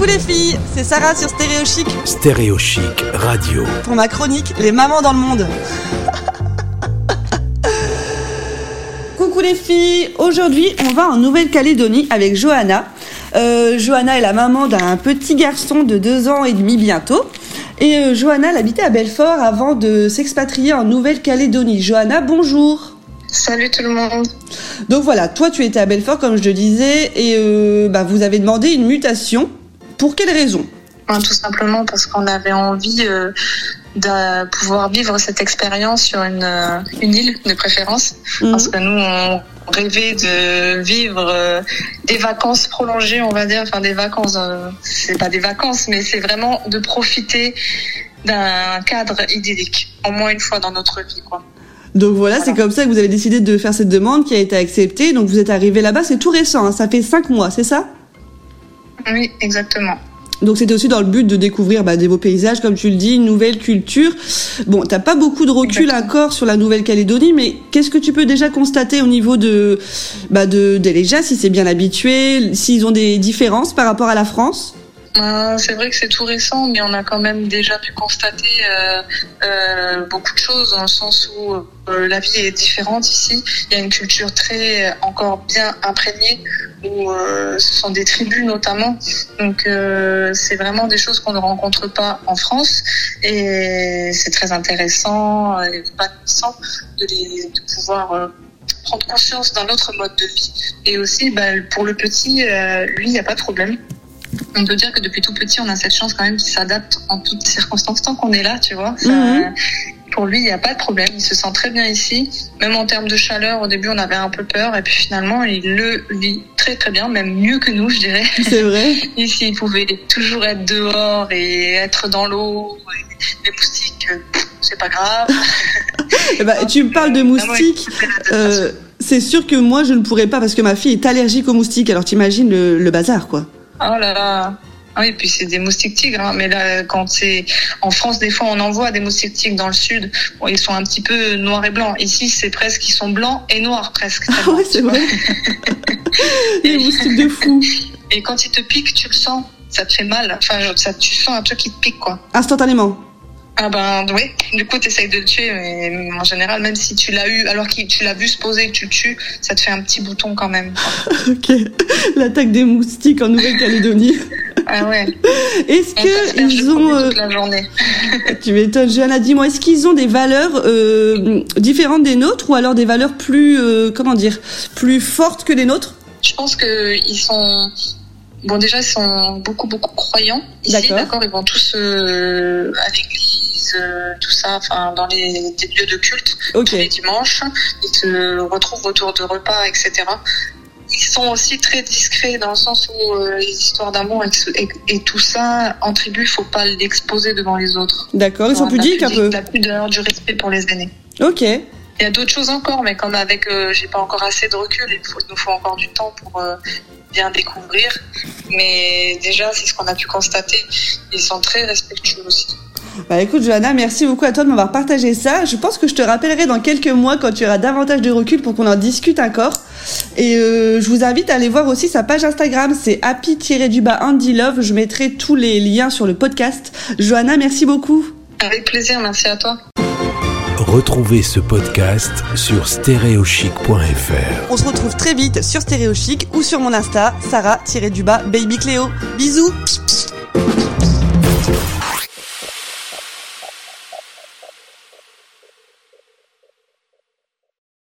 Coucou les filles, c'est Sarah sur Stéréo Chic Stéréo Chic Radio. pour ma chronique Les mamans dans le monde. Coucou les filles, aujourd'hui on va en Nouvelle-Calédonie avec Johanna. Euh, Johanna est la maman d'un petit garçon de 2 ans et demi bientôt. Et euh, Johanna elle habitait à Belfort avant de s'expatrier en Nouvelle-Calédonie. Johanna, bonjour. Salut tout le monde. Donc voilà, toi tu étais à Belfort comme je le disais et euh, bah, vous avez demandé une mutation. Pour quelle raison? Hein, Tout simplement parce qu'on avait envie euh, de pouvoir vivre cette expérience sur une, euh, une île de préférence. Mhm. Parce que nous, on rêvait de vivre euh, des vacances prolongées, on va dire. Enfin, des vacances, euh, c'est pas des vacances, mais c'est vraiment de profiter d'un cadre idyllique, au moins une fois dans notre vie. Quoi. Donc voilà, c'est comme ça que vous avez décidé de faire cette demande qui a été acceptée. Donc vous êtes arrivé là-bas, c'est tout récent, hein, ça fait cinq mois, c'est ça? Oui, exactement. Donc c'était aussi dans le but de découvrir bah, des beaux paysages, comme tu le dis, une nouvelle culture. Bon, t'as pas beaucoup de recul encore sur la Nouvelle-Calédonie, mais qu'est-ce que tu peux déjà constater au niveau de, bah, de, des Léjas, si c'est bien habitué, s'ils ont des différences par rapport à la France? C'est vrai que c'est tout récent, mais on a quand même déjà pu constater euh, euh, beaucoup de choses dans le sens où euh, la vie est différente ici. Il y a une culture très encore bien imprégnée, où ce sont des tribus notamment. Donc c'est vraiment des choses qu'on ne rencontre pas en France, et c'est très intéressant et épanouissant de, les, de pouvoir prendre conscience d'un autre mode de vie. Et aussi, bah, pour le petit, lui, il n'y a pas de problème on peut dire que depuis tout petit, on a cette chance quand même qu'il s'adapte en toutes circonstances tant qu'on est là, tu vois. Ça, Mhm. Pour lui, il n'y a pas de problème. Il se sent très bien ici. Même en termes de chaleur, au début, on avait un peu peur. Et puis finalement, il le vit très très bien, même mieux que nous, je dirais. C'est vrai Ici, il pouvait toujours être dehors et être dans l'eau. Les moustiques, euh, c'est pas grave. Eh ben, Tu me parles de moustiques. Euh, c'est sûr que moi je ne pourrais pas parce que ma fille est allergique aux moustiques. Alors t'imagines le, le bazar quoi. Oh là là. Ah oui, puis c'est des moustiques tigres. hein. Mais là, quand c'est en France, des fois, on en voit des moustiques tigres dans le sud. Bon, ils sont un petit peu noirs et blancs. Ici, c'est presque, ils sont blancs et noirs presque. Ah ouais, c'est vrai. Les moustiques de fou. Et quand ils te piquent, tu le sens. Ça te fait mal. Enfin, ça, tu sens un truc qui te pique, quoi. Instantanément. Ah ben oui, du coup tu essayes de le tuer, mais en général, même si tu l'as eu, alors que tu l'as vu se poser et que tu le tues, ça te fait un petit bouton quand même. Ok. L'attaque des moustiques en Nouvelle-Calédonie. Ah ouais, Est-ce qu'ils du ont, euh, toute la journée. tu m'étonnes, Johanna, dis-moi, est-ce qu'ils ont des valeurs euh, différentes des nôtres ou alors des valeurs plus, euh, comment dire, plus fortes que les nôtres? Je pense que ils sont bon déjà ils sont beaucoup beaucoup croyants ici, D'accord. Ils vont tous euh, à l'église, euh, tout ça, enfin dans les des lieux de culte Ok. tous les dimanches. Ils se retrouvent autour de repas, etc. Ils sont aussi très discrets dans le sens où euh, les histoires d'amour et, et- et tout ça en tribu, faut pas l'exposer devant les autres. D'accord, ils sont pudiques un peu. La pudeur, du respect pour les aînés. Ok. Il y a d'autres choses encore, mais comme avec, euh, j'ai pas encore assez de recul, il faut, nous faut encore du temps pour euh, bien découvrir. Mais déjà, c'est ce qu'on a pu constater. Ils sont très respectueux aussi. Bah écoute Johanna, merci beaucoup à toi de m'avoir partagé ça. Je pense que je te rappellerai dans quelques mois quand tu auras davantage de recul pour qu'on en discute encore. Et euh, je vous invite à aller voir aussi sa page Instagram, c'est happy-du-bas Andy Love. Je mettrai tous les liens sur le podcast. Johanna, merci beaucoup. Avec plaisir, merci à toi. Retrouvez ce podcast sur stéréochic.fr. On se retrouve très vite sur Stéréo Chic ou sur mon Insta, Sarah-du-bas Baby Cléo. Bisous